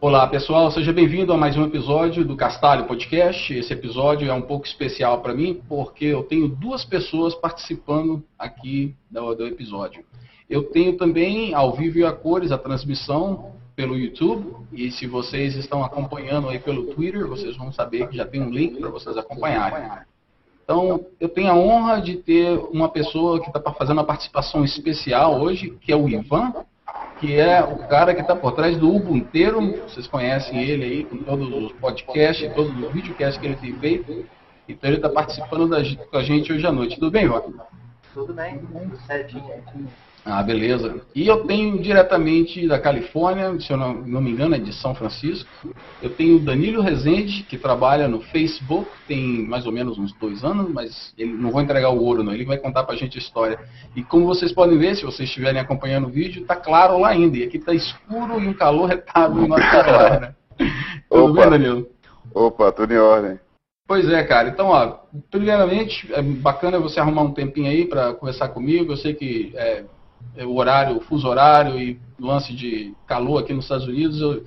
Olá pessoal, seja bem-vindo a mais um episódio do Castalho Podcast. Esse episódio é um pouco especial para mim porque eu tenho duas pessoas participando aqui do, do, episódio. Eu tenho também ao vivo e a cores a transmissão pelo YouTube e se vocês estão acompanhando aí pelo Twitter, vocês vão saber que já tem um link para vocês acompanharem. Então, eu tenho a honra de ter uma pessoa que está fazendo uma participação especial hoje, que é o Ivan que é o cara que está por trás do Ubuntu. Vocês conhecem ele aí com todos os podcasts, todos os videocasts que ele tem feito. Então ele está participando da, com a gente hoje à noite. Tudo bem, Rock? Tudo bem, tudo certinho. Ah, beleza. E eu tenho diretamente da Califórnia, se eu não, não, me engano, é de São Francisco. Eu tenho o Danilo Rezende, que trabalha no Facebook, tem mais ou menos uns dois anos, mas ele não vou entregar o ouro, não. Ele vai contar pra gente a história. E como vocês podem ver, se vocês estiverem acompanhando o vídeo, tá claro lá ainda. E aqui tá escuro e um calor retado no nosso Carolina. tudo Opa. bem, Danilo? Opa, tudo em ordem. Pois é, cara. Então, ó, primeiramente, é bacana você arrumar um tempinho aí para conversar comigo. Eu sei que é, o horário, o fuso horário e lance de calor aqui nos Estados Unidos,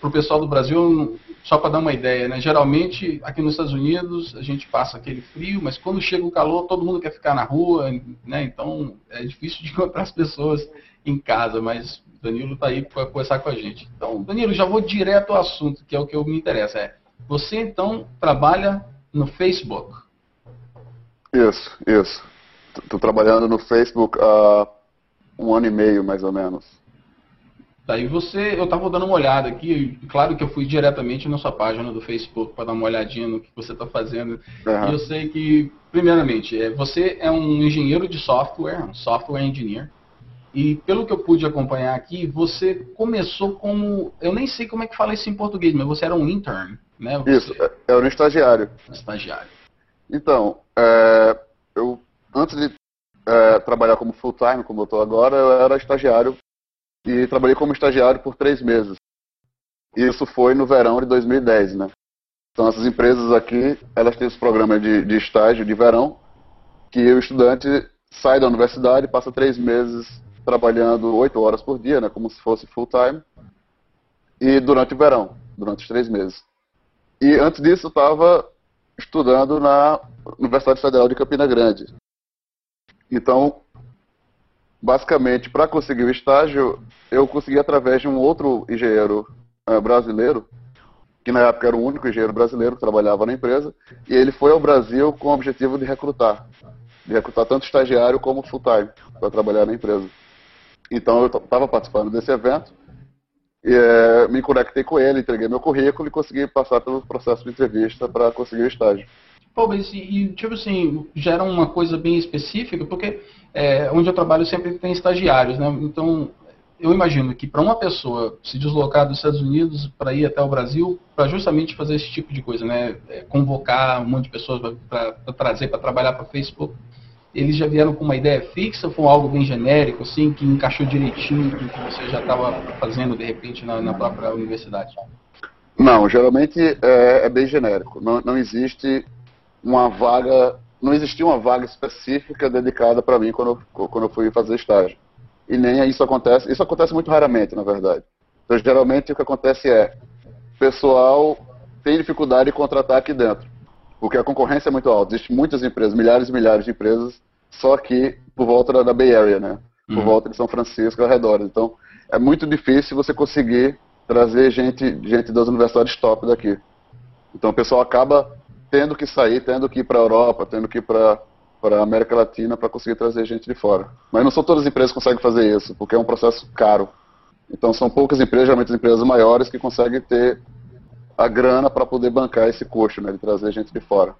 para o pessoal do Brasil, só para dar uma ideia, né? Geralmente aqui nos Estados Unidos a gente passa aquele frio, mas quando chega o calor todo mundo quer ficar na rua, né? Então é difícil de encontrar as pessoas em casa, mas Danilo está aí para conversar com a gente. Então, Danilo, já vou direto ao assunto, que é o que me interessa. É, você então trabalha no Facebook? Isso, isso. Estou trabalhando no Facebook há um ano e meio, mais ou menos. Daí você, eu estava dando uma olhada aqui, claro que eu fui diretamente na sua página do Facebook para dar uma olhadinha no que você está fazendo. Uhum. E eu sei que, primeiramente, é, você é um engenheiro de software, um software engineer. E pelo que eu pude acompanhar aqui, você começou como, eu nem sei como é que fala isso em português, mas você era um intern, né? Você, Isso, era um estagiário. Estagiário. Então, é, eu antes de é, trabalhar como full time, como eu estou agora, eu era estagiário e trabalhei como estagiário por três meses. Isso foi no verão de 2010, né? Então essas empresas aqui, elas têm os programas de, de estágio de verão, que o estudante sai da universidade passa três meses trabalhando oito horas por dia, né? Como se fosse full time. E durante o verão, durante os três meses. E antes disso eu estava estudando na Universidade Federal de Campina Grande. Então, basicamente, para conseguir o estágio, eu consegui através de um outro engenheiro uh, brasileiro, que na época era o único engenheiro brasileiro que trabalhava na empresa, e ele foi ao Brasil com o objetivo de recrutar, de recrutar tanto estagiário como full-time para trabalhar na empresa. Então, eu estava participando desse evento, e, é, me conectei com ele, entreguei meu currículo e consegui passar pelo processo de entrevista para conseguir o estágio. Pô, mas e, tipo assim, já era uma coisa bem específica, porque é, onde eu trabalho sempre tem estagiários, né? Então, eu imagino que para uma pessoa se deslocar dos Estados Unidos para ir até o Brasil, para justamente fazer esse tipo de coisa, né? É, convocar um monte de pessoas para trazer para trabalhar para Facebook, eles já vieram com uma ideia fixa foi algo bem genérico, assim, que encaixou direitinho com o que você já estava fazendo, de repente, na, na, própria universidade? Não, geralmente é, é bem genérico. Não, não existe uma vaga, não existia uma vaga específica dedicada para mim quando eu, quando eu fui fazer estágio. E nem isso acontece, isso acontece muito raramente, na verdade. Então, geralmente o que acontece é, o pessoal tem dificuldade de contratar aqui dentro, porque a concorrência é muito alta. Existem muitas empresas, milhares e milhares de empresas, só aqui por volta da, da Bay Area, né? Por uhum. volta de São Francisco, ao redor. Então, é muito difícil você conseguir trazer gente, gente das universidades top daqui. Então, o pessoal acaba tendo que sair, tendo que ir para a Europa, tendo que ir para para a América Latina para conseguir trazer gente de fora. Mas não são todas as empresas que conseguem fazer isso, porque é um processo caro. Então são poucas empresas, geralmente as empresas maiores, que conseguem ter a grana para poder bancar esse custo, né, de trazer gente de fora.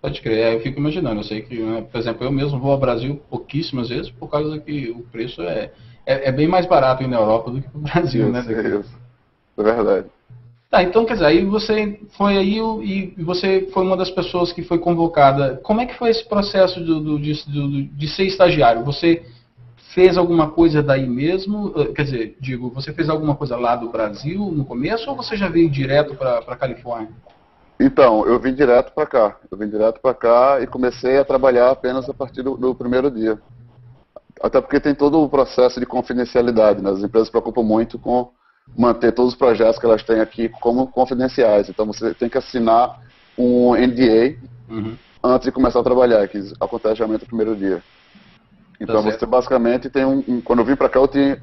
Pode crer, é, eu fico imaginando, eu sei que, né, por exemplo, eu mesmo vou ao Brasil pouquíssimas vezes por causa que o preço é, é, é, bem mais barato na Europa do que no Brasil, isso, né? Isso, é verdade. Tá, então quer dizer, aí você foi aí e você foi uma das pessoas que foi convocada. Como é que foi esse processo do, do, de, do, de ser estagiário? Você fez alguma coisa daí mesmo? Eh, quer dizer, digo, você fez alguma coisa lá do Brasil no começo ou você já veio direto para a Califórnia? Então, eu vim direto para cá. Eu vim direto para cá e comecei a trabalhar apenas a partir do, do, primeiro dia. Até porque tem todo o processo de confidencialidade. Né? As empresas se preocupam muito com manter todos os projetos que elas têm aqui como confidenciais. Então você tem que assinar um NDA uhum. antes de começar a trabalhar, que acontece geralmente no primeiro dia. Então tá você basicamente tem um, um, Quando eu vim para cá, eu, tinha,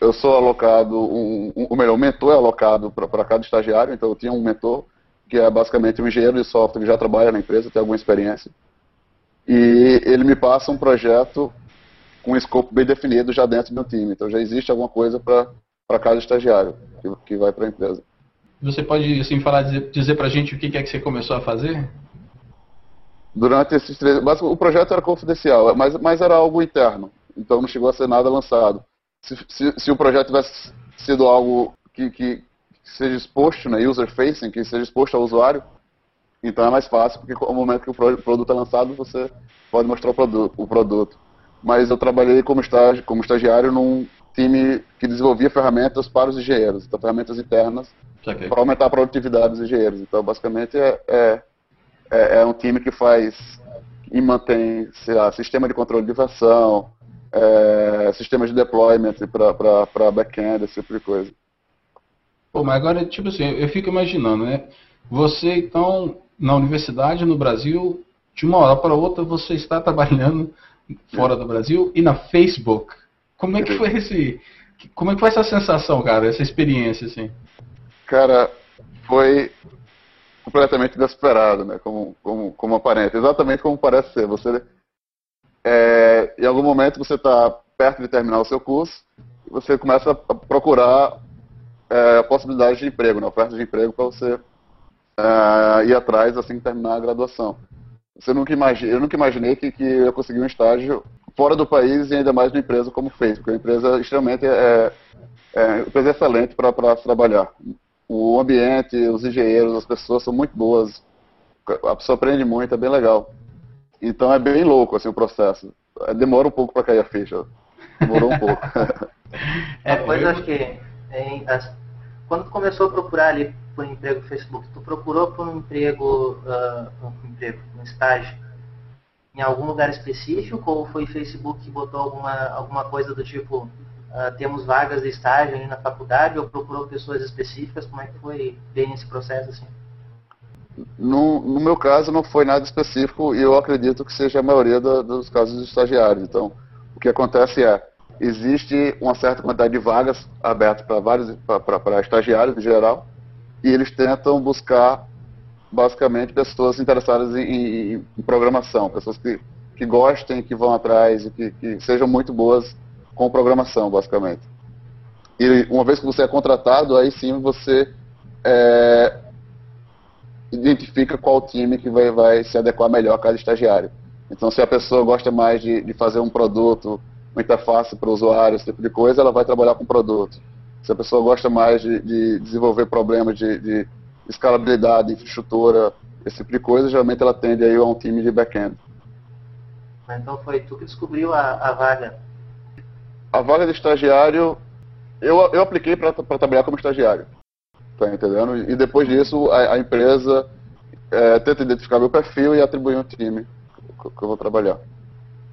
eu sou alocado, um, um, ou melhor, o mentor é alocado para cada estagiário, então eu tinha um mentor que é basicamente um engenheiro de software que já trabalha na empresa, tem alguma experiência. E ele me passa um projeto com um escopo bem definido já dentro do meu time. Então já existe alguma coisa para para cada estagiário que, que vai para a empresa. Você pode assim falar dizer, dizer para a gente o que é que você começou a fazer? Durante esses três, mas o projeto era confidencial, mas, mas era algo interno, então não chegou a ser nada lançado. Se, se, se o projeto tivesse sido algo que, que seja exposto, né, user facing, que seja exposto ao usuário, então é mais fácil, porque no momento que o produto é lançado, você pode mostrar o produto. O produto. Mas eu trabalhei como, estagi, como estagiário num, time que desenvolvia ferramentas para os engenheiros, então ferramentas internas para aumentar a produtividade dos engenheiros. Então, basicamente, é, é, é, é um time que faz e mantém lá, sistema de controle de versão, é, sistema de deployment para back-end, esse tipo de coisa. Pô, mas agora, tipo assim, eu fico imaginando, né? Você, então, na universidade, no Brasil, de uma hora para outra, você está trabalhando fora do Brasil e na Facebook. Como é que foi esse. Como é que foi essa sensação, cara, essa experiência, assim? Cara, foi completamente inesperado, né? Como, como, como aparenta. Exatamente como parece ser. Você, é, em algum momento você está perto de terminar o seu curso, você começa a procurar é, a possibilidade de emprego, né? oferta de emprego para você é, ir atrás assim que terminar a graduação. Você nunca imagine, eu nunca imaginei que, que eu conseguir um estágio fora do país e ainda mais numa empresa como o Facebook. É uma empresa extremamente é, é uma empresa excelente para se trabalhar. O ambiente, os engenheiros, as pessoas são muito boas. A pessoa aprende muito, é bem legal. Então é bem louco assim, o processo. É, demora um pouco para cair a ficha. Demorou um pouco. é, pois eu acho que em, as, quando tu começou a procurar ali por emprego no Facebook, tu procurou por um emprego, uh, um emprego, um estágio em algum lugar específico ou foi Facebook que botou alguma, alguma coisa do tipo uh, temos vagas de estágio ali na faculdade ou procurou pessoas específicas? Como é que foi bem esse processo assim? No, no meu caso não foi nada específico e eu acredito que seja a maioria da, dos casos de estagiários. Então, o que acontece é, existe uma certa quantidade de vagas abertas para vários para estagiários em geral e eles tentam buscar basicamente pessoas interessadas em, em, em programação, pessoas que, que gostem, que vão atrás e que, que, sejam muito boas com programação, basicamente. E uma vez que você é contratado, aí sim você é, identifica qual time que vai, vai se adequar melhor a cada estagiário. Então, se a pessoa gosta mais de, de fazer um produto, uma interface para o usuário, esse tipo de coisa, ela vai trabalhar com produto. Se a pessoa gosta mais de, de desenvolver problemas de, de escalabilidade, infraestrutura, esse tipo de coisa, geralmente ela tende aí a um time de back-end. Então foi tu que descobriu a, a vaga? A vaga de estagiário, eu, eu apliquei para trabalhar como estagiário. Tá entendendo? E depois disso, a, a empresa é, tenta identificar meu perfil e atribuir um time que, que eu vou trabalhar.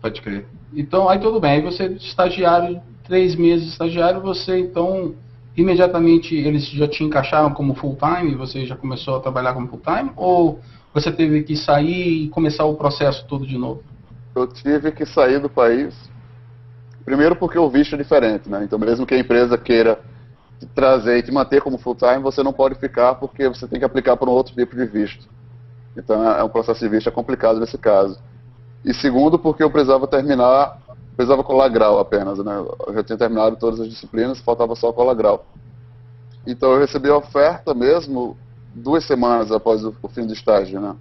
Pode crer. Então, aí tudo bem. Aí você, estagiário, três meses de estagiário, você então imediatamente eles já te encaixaram como full time e você já começou a trabalhar como full time? Ou você teve que sair e começar o processo todo de novo? Eu tive que sair do país. Primeiro porque o visto é diferente, né? Então mesmo que a empresa queira te trazer e te manter como full time, você não pode ficar porque você tem que aplicar por um outro tipo de visto. Então é um processo de visto é complicado nesse caso. E segundo porque eu precisava terminar precisava colar grau apenas, né? Eu já tinha terminado todas as disciplinas, faltava só colar grau. Então eu recebi a oferta mesmo duas semanas após o, o fim do estágio, né?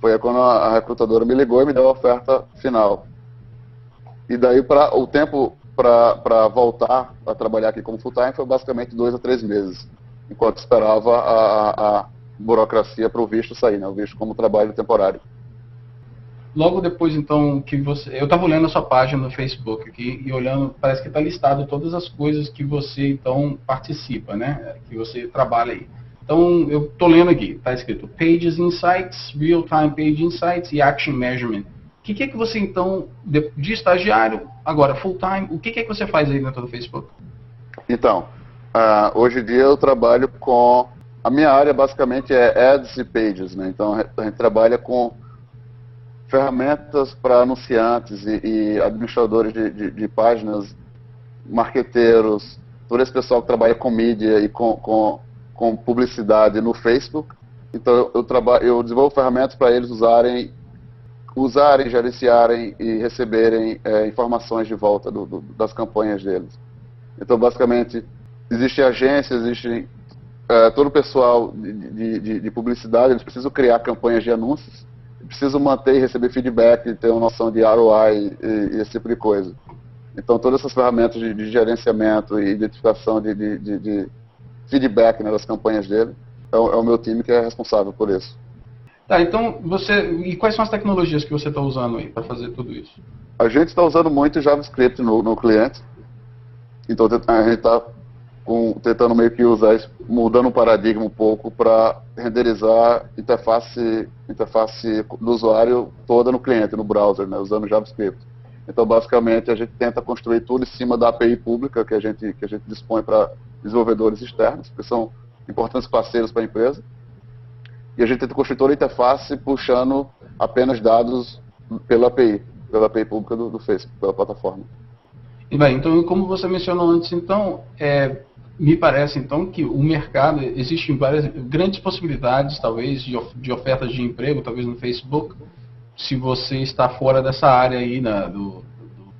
Foi quando a, a, recrutadora me ligou e me deu a oferta final. E daí para o tempo para voltar a trabalhar aqui como full-time foi basicamente dois a três meses, enquanto esperava a, a burocracia para o visto sair, né, o visto como trabalho temporário. Logo depois, então, que você. Eu estava olhando a sua página no Facebook aqui e olhando, parece que está listado todas as coisas que você, então, participa, né? Que você trabalha aí. Então, eu estou lendo aqui, está escrito Pages Insights, Real Time Page Insights e Action Measurement. O que, que é que você, então, de, de estagiário, agora full time, o que, que é que você faz aí dentro do Facebook? Então, uh, hoje em dia eu trabalho com. A minha área basicamente é ads e pages, né? Então a gente trabalha com ferramentas para anunciantes e, e administradores de, de, de, páginas, marqueteiros, todo esse pessoal que trabalha com mídia e com, com, com publicidade no Facebook. Então eu, trabalho, eu desenvolvo ferramentas para eles usarem, usarem, gerenciarem e receberem é, informações de volta do, do, das campanhas deles. Então basicamente existe agência, existe é, todo o pessoal de, de, de publicidade, eles precisam criar campanhas de anúncios preciso manter e receber feedback, ter uma noção de ROI e, e esse tipo de coisa. Então, todas essas ferramentas de, de gerenciamento e identificação de, de, de feedback né, das campanhas dele, é o, é o, meu time que é responsável por isso. Tá, então você. E quais são as tecnologias que você está usando aí para fazer tudo isso? A gente está usando muito JavaScript no, no cliente. Então a gente está com, tentando meio que usar isso, mudando o paradigma um pouco para renderizar interface, interface do usuário toda no cliente, no browser, né, usando JavaScript. Então, basicamente, a gente tenta construir tudo em cima da API pública que a gente, que a gente dispõe para desenvolvedores externos, que são importantes parceiros para a empresa. E a gente tenta construir toda a interface puxando apenas dados pela API, pela API pública do, do Facebook, pela plataforma. Bem, então, como você mencionou antes, então, é, me parece então que o mercado existem várias grandes possibilidades talvez de, de ofertas de emprego talvez no Facebook se você está fora dessa área aí na, do, do,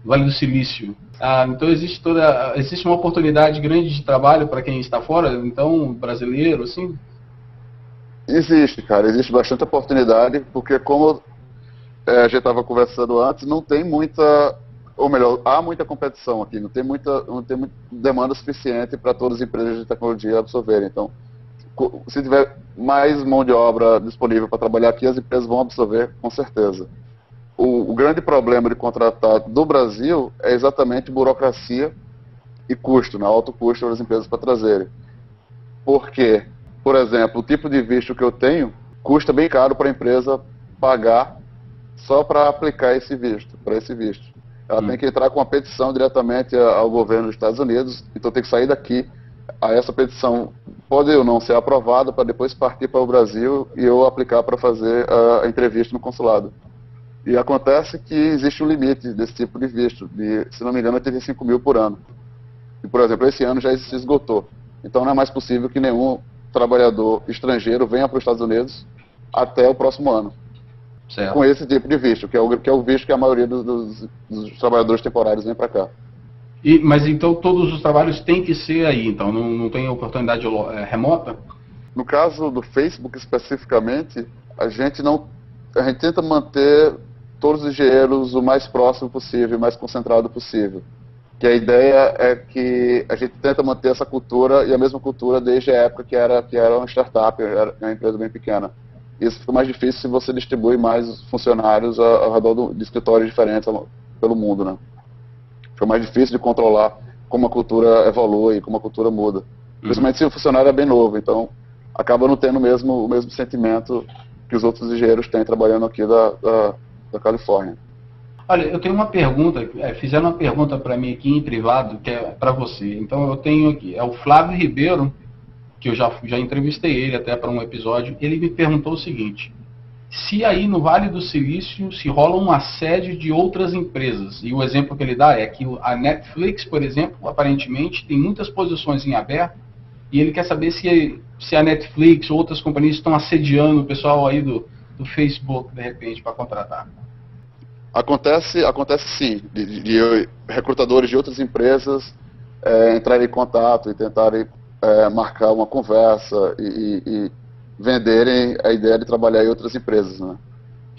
Vale do Silício. Ah, então existe toda existe uma oportunidade grande de trabalho para quem está fora então brasileiro assim? Existe cara existe bastante oportunidade porque como é, a gente estava conversando antes não tem muita ou melhor, há muita competição aqui, não tem muita, não tem muita demanda suficiente para todas as empresas de tecnologia absorverem. Então, se tiver mais mão de obra disponível para trabalhar aqui, as empresas vão absorver com certeza. O, o grande problema de contratar do Brasil é exatamente burocracia e custo, né, alto custo das empresas para trazerem. Porque, por exemplo, o tipo de visto que eu tenho custa bem caro para a empresa pagar só para aplicar esse visto, para esse visto. Ela hum. tem que entrar com uma petição diretamente ao governo dos Estados Unidos, então tem que sair daqui. A essa petição pode ou não ser aprovada para depois partir para o Brasil e eu aplicar para fazer a, entrevista no consulado. E acontece que existe um limite desse tipo de visto, de, se não me engano, 85 mil por ano. E, por exemplo, esse ano já se esgotou. Então não é mais possível que nenhum trabalhador estrangeiro venha para os Estados Unidos até o próximo ano. Certo. com esse tipo de visto, que é o, que é o visto que a maioria dos, dos, dos trabalhadores temporários vem para cá. E, mas então todos os trabalhos têm que ser aí, então não, não tem oportunidade é, remota? No caso do Facebook especificamente, a gente não a gente tenta manter todos os engenheiros o mais próximo possível, o mais concentrado possível. Que a ideia é que a gente tenta manter essa cultura e a mesma cultura desde a época que era que era uma startup, era uma empresa bem pequena. Isso fica mais difícil se você distribui mais funcionários ao redor de escritórios diferentes pelo mundo, né? Fica mais difícil de controlar como a cultura evolui, como a cultura muda. Uhum. Principalmente se o funcionário é bem novo, então acaba não tendo mesmo, o mesmo sentimento que os outros engenheiros têm trabalhando aqui da, da, da Califórnia. Olha, eu tenho uma pergunta, é, fizeram uma pergunta para mim aqui em privado, que é para você. Então eu tenho aqui, é o Flávio Ribeiro, que eu já, já entrevistei ele até para um episódio, ele me perguntou o seguinte: se aí no Vale do Silício se rola um assédio de outras empresas, e o exemplo que ele dá é que a Netflix, por exemplo, aparentemente tem muitas posições em aberto, e ele quer saber se, se a Netflix ou outras companhias estão assediando o pessoal aí do, do Facebook, de repente, para contratar. Acontece, acontece sim, de, de recrutadores de outras empresas é, entrarem em contato e tentarem é, marcar uma conversa e, e, venderem a ideia de trabalhar em outras empresas. Né?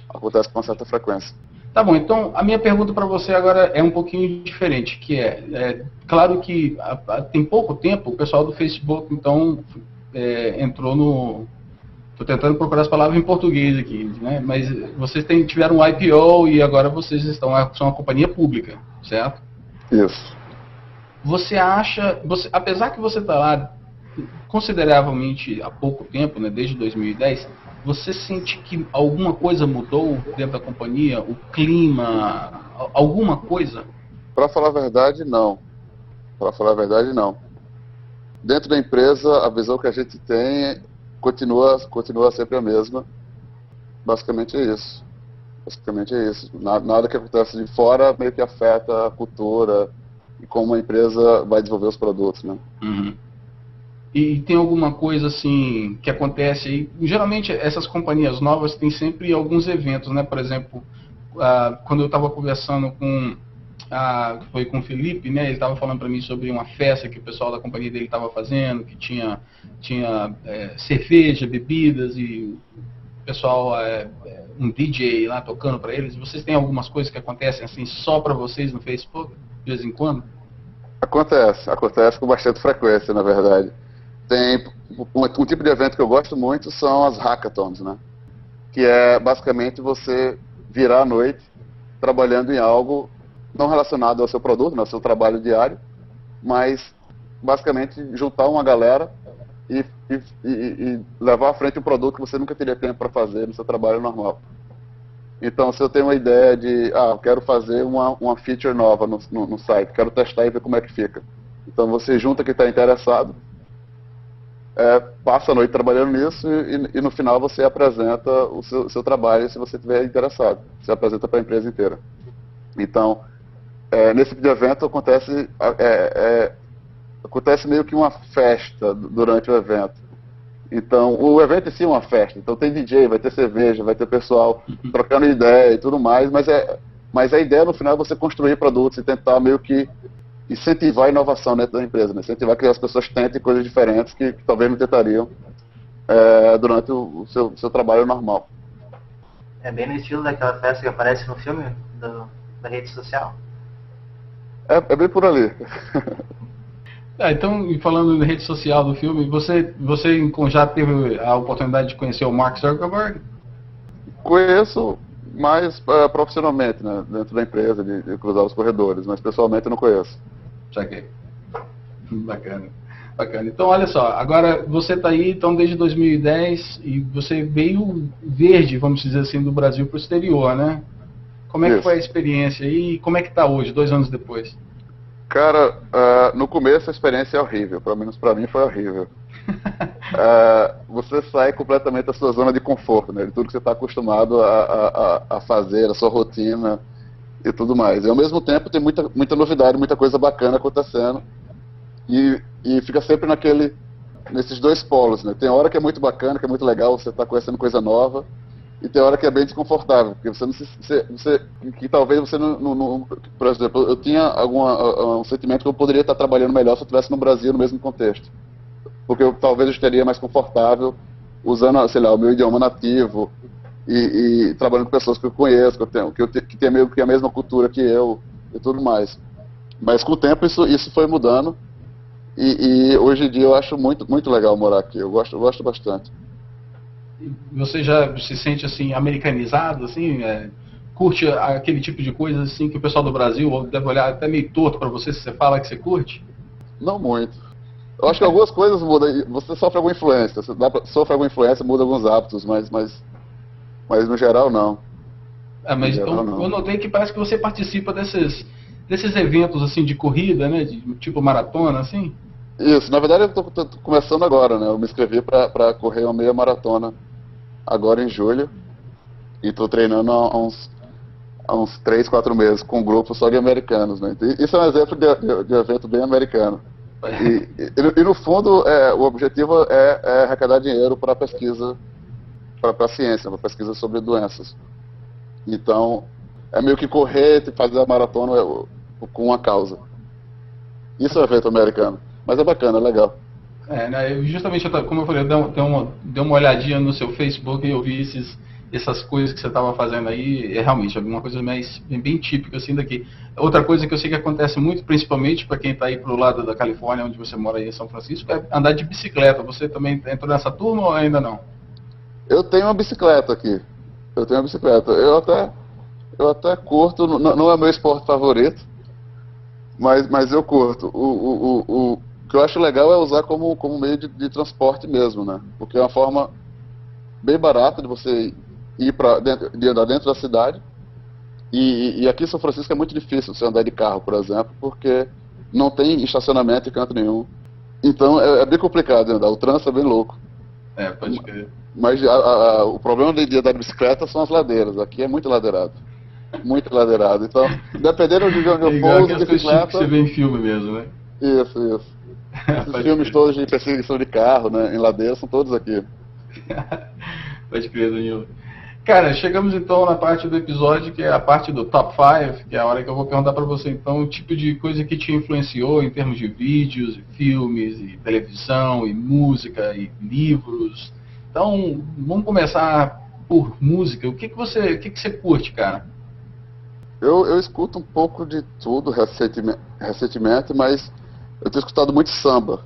Acontece com uma certa frequência. Tá bom, então a minha pergunta para você agora é um pouquinho diferente, que é, é claro que a, a, tem pouco tempo o pessoal do Facebook então é, entrou no, Estou tentando procurar as palavras em português aqui, né? Mas vocês tiveram um IPO e agora vocês estão são uma companhia pública, certo? Isso. Você acha, você, apesar que você está lá consideravelmente há pouco tempo, né, desde 2010, você sente que alguma coisa mudou dentro da companhia? O clima? Alguma coisa? Para falar a verdade, não. Para falar a verdade, não. Dentro da empresa, a visão que a gente tem continua, continua sempre a mesma. Basicamente é isso. Basicamente é isso. Nada, que acontece de fora meio que afeta a cultura e como a empresa vai desenvolver os produtos, né? Uhum. E tem alguma coisa assim que acontece aí? Geralmente essas companhias novas têm sempre alguns eventos, né? Por exemplo, uh, quando eu estava conversando com ah, foi com o Felipe, né? Ele estava falando para mim sobre uma festa que o pessoal da companhia dele estava fazendo, que tinha, tinha é, cerveja, bebidas e o pessoal, é, é um DJ lá tocando para eles. Vocês têm algumas coisas que acontecem assim só para vocês no Facebook, de vez em quando? Acontece, acontece com bastante frequência, na verdade. Tem um, um tipo de evento que eu gosto muito são as hackathons, né? Que é basicamente você virar a noite trabalhando em algo não relacionado ao seu produto, né, ao seu trabalho diário, mas basicamente juntar uma galera e, e, e, levar à frente um produto que você nunca teria tempo para fazer no seu trabalho normal. Então, se eu tenho uma ideia de, ah, quero fazer uma, uma feature nova no, no, no site, quero testar e ver como é que fica. Então, você junta quem está interessado, é, passa a noite trabalhando nisso e, e, no final você apresenta o seu, seu trabalho se você estiver interessado. Você apresenta para a empresa inteira. Então, é, nesse tipo de evento acontece, é, é, acontece meio que uma festa durante o evento. Então, o evento em si é uma festa. Então tem DJ, vai ter cerveja, vai ter pessoal uhum. trocando ideia e tudo mais, mas, é, mas a ideia no final é você construir produtos e tentar meio que incentivar a inovação dentro da empresa, né? incentivar que as pessoas tentem coisas diferentes que, que talvez não tentariam é, durante o, o seu, seu, trabalho normal. É bem no estilo daquela festa que aparece no filme do, da rede social. É, é bem por ali. Ah, então, falando na rede social do filme, você, você já teve a oportunidade de conhecer o Mark Zuckerberg? Conheço mais uh, profissionalmente, né, dentro da empresa, de, de, cruzar os corredores, mas pessoalmente eu não conheço. Saquei. Bacana. Bacana. Então, olha só, agora você está aí então desde 2010 e você veio verde, vamos dizer assim, do Brasil para o exterior, né? Como é Isso. que foi a experiência e como é que está hoje, dois anos depois? Cara, uh, no começo a experiência é horrível, pelo menos para mim foi horrível. uh, você sai completamente da sua zona de conforto, né? De tudo que você está acostumado a, a, a, fazer, a sua rotina e tudo mais. E ao mesmo tempo tem muita, muita novidade, muita coisa bacana acontecendo. E, e fica sempre naquele, nesses dois polos, né? Tem hora que é muito bacana, que é muito legal, você está conhecendo coisa nova e tem hora que é bem desconfortável, porque você não se, você, você que talvez você não, não, não, por exemplo, eu tinha alguma, um sentimento que eu poderia estar trabalhando melhor se eu estivesse no Brasil no mesmo contexto, porque eu, talvez eu estaria mais confortável usando, sei lá, o meu idioma nativo e, e trabalhando com pessoas que eu conheço, que eu tenho, que, eu, que tem meio que a mesma cultura que eu e tudo mais. Mas com o tempo isso, isso foi mudando e, e hoje em dia eu acho muito, muito legal morar aqui, eu gosto, eu gosto bastante você já se sente assim americanizado, assim, é, curte aquele tipo de coisa assim que o pessoal do Brasil deve olhar até meio torto para você se você fala que você curte? Não muito. Eu acho que algumas coisas mudam. Você sofre alguma influência, você pra, sofre alguma influência, muda alguns hábitos, mas, mas, mas no geral não. É, mas geral, eu, não. eu notei que parece que você participa desses, desses eventos assim de corrida, né, de, tipo maratona, assim. Isso, na verdade eu estou começando agora, né? Eu me inscrevi para correr uma meia maratona agora em julho. E estou treinando há uns, há uns 3, 4 meses com um grupo só de americanos, né? Isso é um exemplo de, de, de evento bem americano. E, e, e no fundo, é, o objetivo é, é arrecadar dinheiro para pesquisa, para a ciência, para pesquisa sobre doenças. Então, é meio que correr e fazer a maratona com uma causa. Isso é um evento americano. Mas é bacana, é legal. É, né, justamente, como eu falei, eu dei uma, dei uma olhadinha no seu Facebook e eu vi esses, essas coisas que você estava fazendo aí, é realmente alguma coisa mais bem, típica assim daqui. Outra coisa que eu sei que acontece muito, principalmente para quem está aí pro lado da Califórnia, onde você mora aí em São Francisco, é andar de bicicleta. Você também entrou nessa turma ou ainda não? Eu tenho uma bicicleta aqui. Eu tenho uma bicicleta. Eu até, eu até curto, não, não é meu esporte favorito, mas, mas eu curto. O, o, o, o que eu acho legal é usar como, como meio de, de transporte mesmo, né? Porque é uma forma bem barata de você ir para de andar dentro da cidade. E, e, aqui em São Francisco é muito difícil você andar de carro, por exemplo, porque não tem estacionamento em canto nenhum. Então é, é bem complicado de andar. O trânsito é bem louco. É, pode crer. Mas a, a, o problema de andar de bicicleta são as ladeiras. Aqui é muito ladeirado. Muito ladeirado. Então, dependendo de onde eu for, de bicicleta... você vê em filme mesmo, né? Isso, isso. Esses filmes todos de perseguição de carro, né, em ladeira, são todos aqui. Pode crer, Danilo. Cara, chegamos então na parte do episódio que é a parte do top 5, que é a hora que eu vou perguntar para você então o tipo de coisa que te influenciou em termos de vídeos, e filmes, e televisão, e música, e livros. Então, vamos começar por música. O que, que você, o que, que você curte, cara? Eu, eu escuto um pouco de tudo recentemente, recentemente, mas eu tenho escutado muito samba.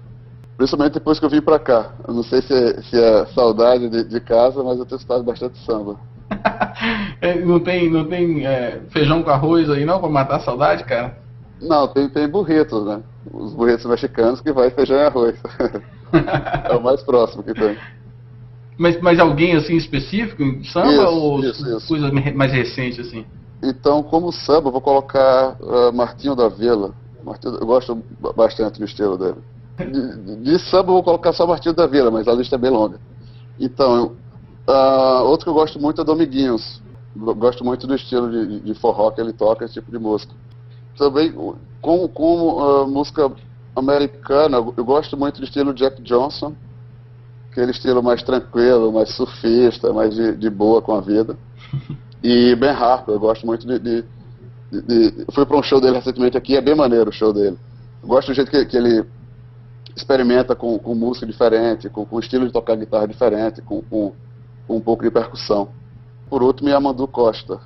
Principalmente depois que eu vim pra cá. Eu não sei se é, se é saudade de, de, casa, mas eu tenho escutado bastante samba. É, não tem, não tem é, feijão com arroz aí não, pra matar a saudade, cara? Não, tem, tem burritos, né? Os burritos mexicanos que vai feijão e arroz. é o mais próximo que tem. Mas, mas alguém assim específico samba isso, ou isso, isso. coisa mais recente assim? Então, como samba, eu vou colocar uh, Martinho da Vila. Martinho, eu gosto bastante do estilo dele. De, de samba eu vou colocar só Martinho da Vila, mas a lista é bem longa. Então, uh, outro que eu gosto muito é Dominguinhos. Gosto muito do estilo de, de forró que ele toca, esse tipo de música. Também, como, como uh, música americana, eu gosto muito do estilo Jack Johnson, aquele estilo mais tranquilo, mais surfista, mais de, de boa com a vida. E Ben Harper, eu gosto muito de, de de, fui para um show dele recentemente aqui, é bem maneiro o show dele. Eu gosto do jeito que, que ele experimenta com, com música diferente, com, com estilo de tocar guitarra diferente, com, com, com um pouco de percussão. Por último, Yamandu Costa.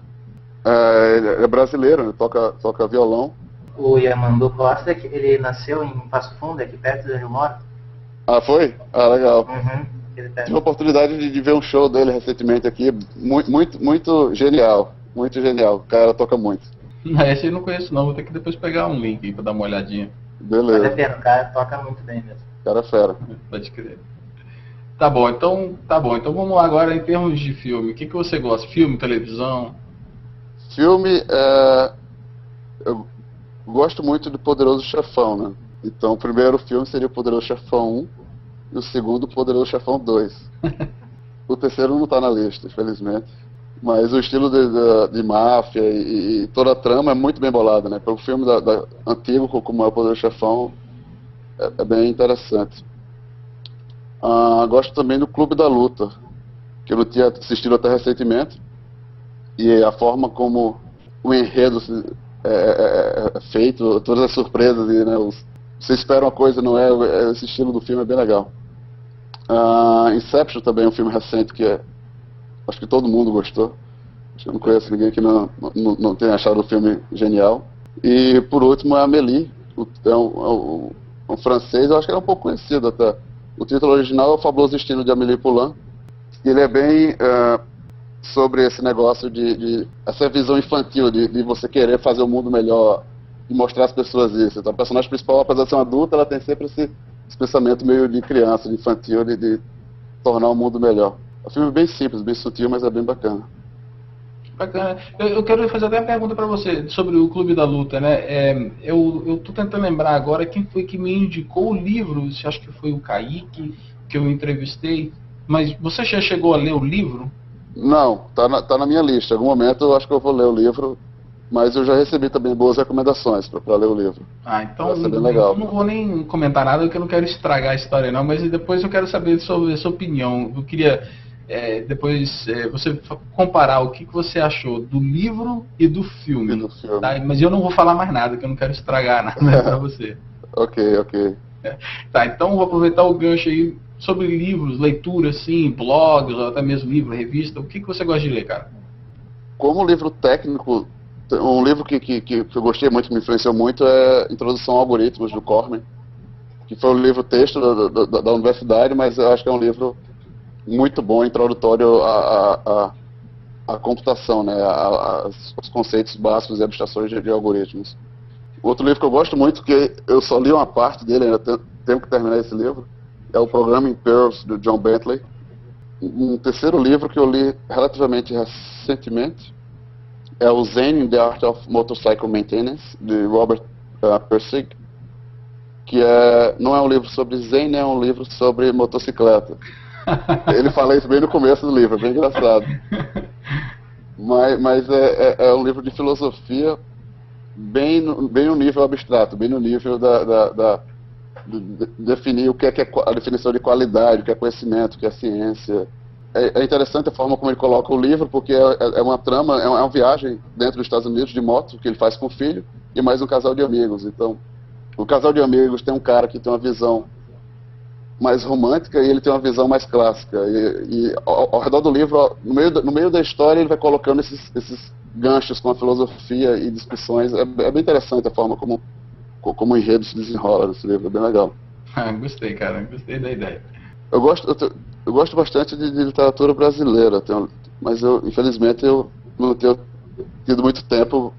É, ele é brasileiro, né? toca, toca violão. O Yamandu Costa, ele nasceu em Passo Fundo, aqui perto de onde eu moro. Ah, foi? Ah, legal. Uhum. Tive a oportunidade de, de, ver um show dele recentemente aqui, muito, muito, muito genial. Muito genial. O cara toca muito. Esse eu não conheço não, vou ter que depois pegar um link aí pra dar uma olhadinha. Beleza. Vale a pena, o cara toca muito bem mesmo. Cara é fera. Pode crer. Tá bom, então tá bom. Então vamos lá agora em termos de filme. O que, que você gosta? Filme, televisão? Filme, é... eu gosto muito do Poderoso Chefão, né? Então o primeiro filme seria o Poderoso Chefão 1 e o segundo o Poderoso Chefão 2. o terceiro não tá na lista, infelizmente. Mas o estilo de, de, de máfia e, e, toda a trama é muito bem bolada, né? Pelo filme da, da, antigo, como é o Poder Chefão, é, é bem interessante. Ah, gosto também do Clube da Luta, que eu não tinha assistido até recentemente. E a forma como o enredo é, é, é, é feito, todas as surpresas, e, né, os, você espera uma coisa, não é? Esse estilo do filme é bem legal. Ah, Inception também é um filme recente que é Acho que todo mundo gostou. Acho que eu não conheço ninguém que não, não, não tenha achado o filme genial. E por último é Amélie, é um, é um, um, francês, eu acho que é um pouco conhecido até. O título original é O Fabuloso Destino de Amélie Poulain. Ele é bem uh, sobre esse negócio de, de, essa visão infantil, de, de, você querer fazer o mundo melhor e mostrar às pessoas isso. Então a personagem principal, apesar de ser uma adulta, ela tem sempre esse, esse pensamento meio de criança, de infantil, de, de tornar o mundo melhor. É um filme bem simples, bem sutil, mas é bem bacana. Bacana. Eu, eu quero fazer até uma pergunta para você sobre o Clube da Luta, né? É, eu, eu tô tentando lembrar agora quem foi que me indicou o livro, acho que foi o Kaique, que eu entrevistei. Mas você já chegou a ler o livro? Não, tá na, tá na minha lista. Em algum momento eu acho que eu vou ler o livro, mas eu já recebi também boas recomendações para ler o livro. Ah, então bem legal. não vou nem comentar nada porque eu não quero estragar a história não, mas depois eu quero saber sobre a sua opinião. Eu queria é, depois é, você comparar o que, que você achou do livro e do filme. E do filme. Tá? Mas eu não vou falar mais nada, que eu não quero estragar nada para você. ok, ok. Tá, então vou aproveitar o gancho aí sobre livros, leitura, assim, blogs, ou até mesmo livro, revista, o que, que você gosta de ler, cara? Como livro técnico, um livro que, que, que eu gostei muito, me influenciou muito, é Introdução a Algoritmos, do Corman, que foi um livro texto da, da, da universidade, mas eu acho que é um livro muito bom, introdutório à, à computação, né, a, os conceitos básicos e abstrações de, de, algoritmos. Outro livro que eu gosto muito, que eu só li uma parte dele, ainda tenho, tenho que terminar esse livro, é o Programming Pearls, do John Bentley. Um terceiro livro que eu li relativamente recentemente é o Zen in the Art of Motorcycle Maintenance, de Robert uh, Persig, que é, não é um livro sobre Zen, é um livro sobre motocicleta. Ele fala isso bem no começo do livro, é bem engraçado. Mas, mas é, é, é, um livro de filosofia bem no, bem no nível abstrato, bem no nível da, da, da de, de definir o que é, que é a definição de qualidade, o que é conhecimento, o que é ciência. É, é interessante a forma como ele coloca o livro, porque é, é, é uma trama, é é uma viagem dentro dos Estados Unidos de moto que ele faz com o filho e mais um casal de amigos. Então, o casal de amigos tem um cara que tem uma visão mais romântica e ele tem uma visão mais clássica. E, e ao, ao, redor do livro, no meio, no meio da história, ele vai colocando esses, esses ganchos com a filosofia e discussões. É, é, bem interessante a forma como, como o enredo se desenrola nesse livro, é bem legal. Ah, gostei, cara, gostei da ideia. Eu gosto, eu, eu gosto bastante de, de literatura brasileira, tenho, mas eu, infelizmente, eu não tenho tido muito tempo.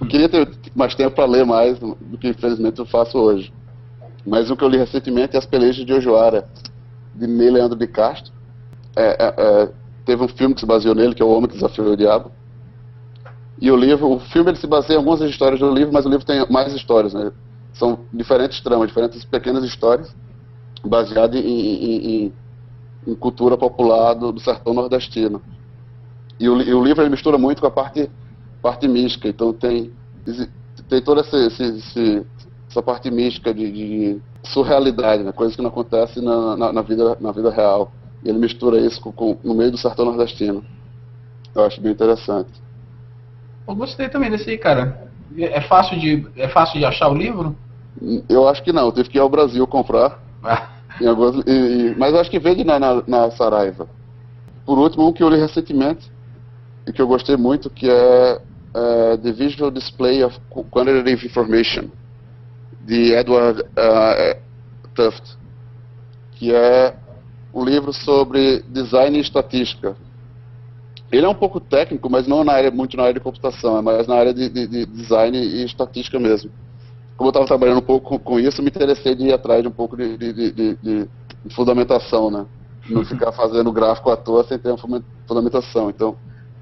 Queria ter mais tempo para ler mais do que, infelizmente, eu faço hoje. Mas o que eu li recentemente é As Pelejas de Ojoara, de Ney Leandro de Castro. É, é, é, teve um filme que se baseou nele, que é O Homem que Desafiou o Diabo. E o livro, o filme ele se baseia em algumas histórias do livro, mas o livro tem mais histórias, né? São diferentes tramas, diferentes pequenas histórias, baseadas em, em, em, em cultura popular do, do, sertão nordestino. E o, e o livro mistura muito com a parte, parte mística, então tem, tem todo esse, esse, esse essa parte mística de, de surrealidade, né? coisas que não acontecem na, na, na, vida, na vida real. E ele mistura isso com, com, no meio do sertão nordestino. Eu acho bem interessante. Eu gostei também desse aí, cara. É fácil de, é fácil de achar o livro? Eu acho que não. Eu tive que ir ao Brasil comprar. Ah. Algumas, e, e, mas eu acho que vende na, na, na Saraiva. Por último, um que eu li recentemente e que eu gostei muito, que é, é The Visual Display of Quantitative Information de Edward uh, Tuft, que é um livro sobre design e estatística. Ele é um pouco técnico, mas não na área, muito na área de computação, é mais na área de, de, de design e estatística mesmo. Como eu estava trabalhando um pouco com, com, isso, me interessei de ir atrás de um pouco de, de fundamentação, né? Não ficar fazendo gráfico à toa sem ter uma fundamentação. Então,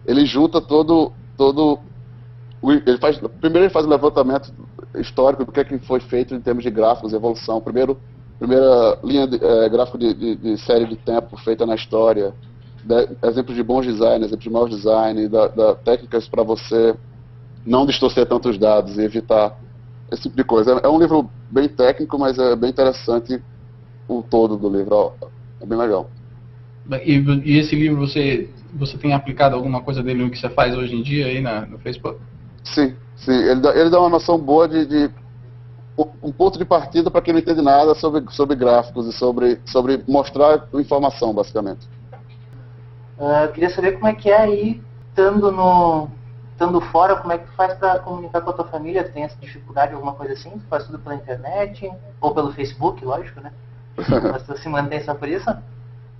ele junta todo, todo ele faz, primeiro ele faz um levantamento histórico do que, é que foi feito em termos de gráficos, evolução. Primeiro, primeira linha de, é, gráfico de, de, de, série de tempo feita na história, de, exemplos de bons designs, exemplos de maus design, da, da técnicas para você não distorcer tantos dados e evitar esse tipo de coisa. É, é um livro bem técnico, mas é bem interessante o todo do livro. É bem legal. E, e, esse livro você você tem aplicado alguma coisa dele no que você faz hoje em dia aí na, no Facebook? Sim, sim. Ele dá, ele dá uma noção boa de, de um ponto de partida para quem não entende nada sobre, sobre gráficos e sobre, sobre mostrar informação, basicamente. Uh, eu queria saber como é que é aí, estando no estando fora, como é que tu faz para comunicar com a tua família? Tu tem essa dificuldade, alguma coisa assim? Tu faz tudo pela internet? Ou pelo Facebook, lógico, né? Mas tu se mantém só por isso?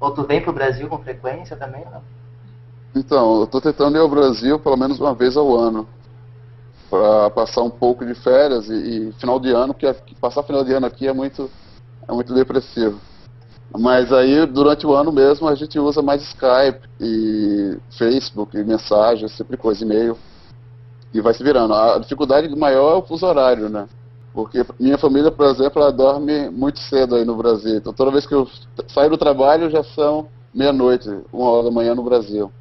Ou tu vem pro Brasil com frequência também, não? Então, eu estou tentando ir ao Brasil pelo menos uma vez ao ano para passar um pouco de férias e, e, final de ano, porque passar final de ano aqui é muito, é muito depressivo. Mas aí, durante o ano mesmo, a gente usa mais Skype e Facebook, e mensagem, sempre coisa, e-mail. E vai se virando. A dificuldade maior é o fuso horário, né? Porque minha família, por exemplo, ela dorme muito cedo aí no Brasil. Então toda vez que eu saio do trabalho já são meia-noite, uma hora da manhã no Brasil.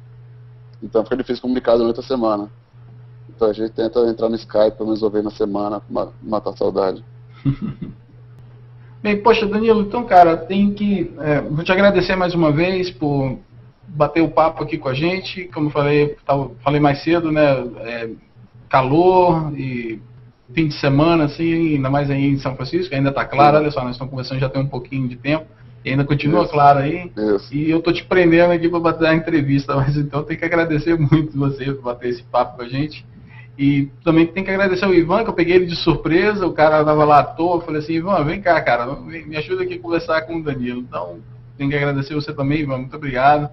Então fica difícil comunicar durante a semana. Então a gente tenta entrar no Skype pelo menos uma vez na semana, matar a saudade. Bem, poxa, Danilo, então, cara, tem que. É, vou te agradecer mais uma vez por bater o papo aqui com a gente. Como eu falei, tava, falei mais cedo, né? É, calor e fim de semana, assim, ainda mais aí em São Francisco, ainda está claro, olha só, nós estamos conversando já tem um pouquinho de tempo. E ainda continua Isso. claro aí. Isso. E eu tô te prendendo aqui para bater a entrevista, mas então tem que agradecer muito você por bater esse papo com a gente. E também tem que agradecer ao Ivan, que eu peguei ele de surpresa, o cara estava lá à toa, eu falei assim, Ivan, vem cá, cara, me ajuda aqui a conversar com o Danilo. Então, tem que agradecer você também, Ivan, muito obrigado.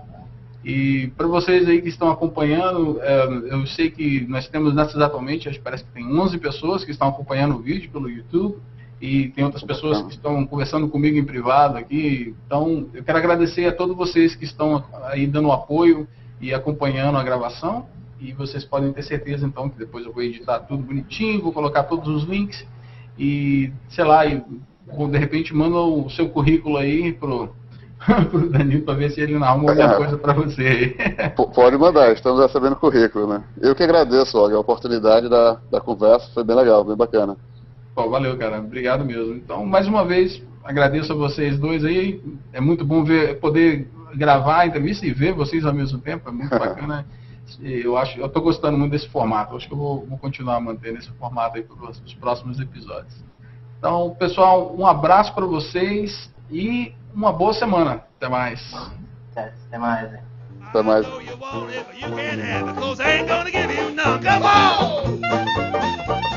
E para vocês aí que estão acompanhando, é, eu sei que nós temos nessa exatamente, acho que parece que tem 11 pessoas que estão acompanhando o vídeo pelo YouTube e tem outras pessoas que estão conversando comigo em privado aqui. Então, eu quero agradecer a todos vocês que estão aí dando apoio e acompanhando a gravação. E vocês podem ter certeza, então, que depois eu vou editar tudo bonitinho, vou colocar todos os links e, sei lá, e, de repente manda o seu currículo aí pro, pro Danilo para ver se ele não arruma alguma é. coisa para você. Pode mandar, estamos recebendo currículo, né? Eu que agradeço, Og, a oportunidade da, da conversa, foi bem legal, bem bacana. Pô, valeu, cara, obrigado mesmo. Então, mais uma vez, agradeço a vocês dois aí, é muito bom ver, poder gravar a entrevista e ver vocês ao mesmo tempo, é muito bacana eu acho, eu estou gostando muito desse formato. Acho que eu vou, vou continuar mantendo esse formato aí para os próximos episódios. Então, pessoal, um abraço para vocês e uma boa semana. Até mais. Até mais. Até mais. Até mais.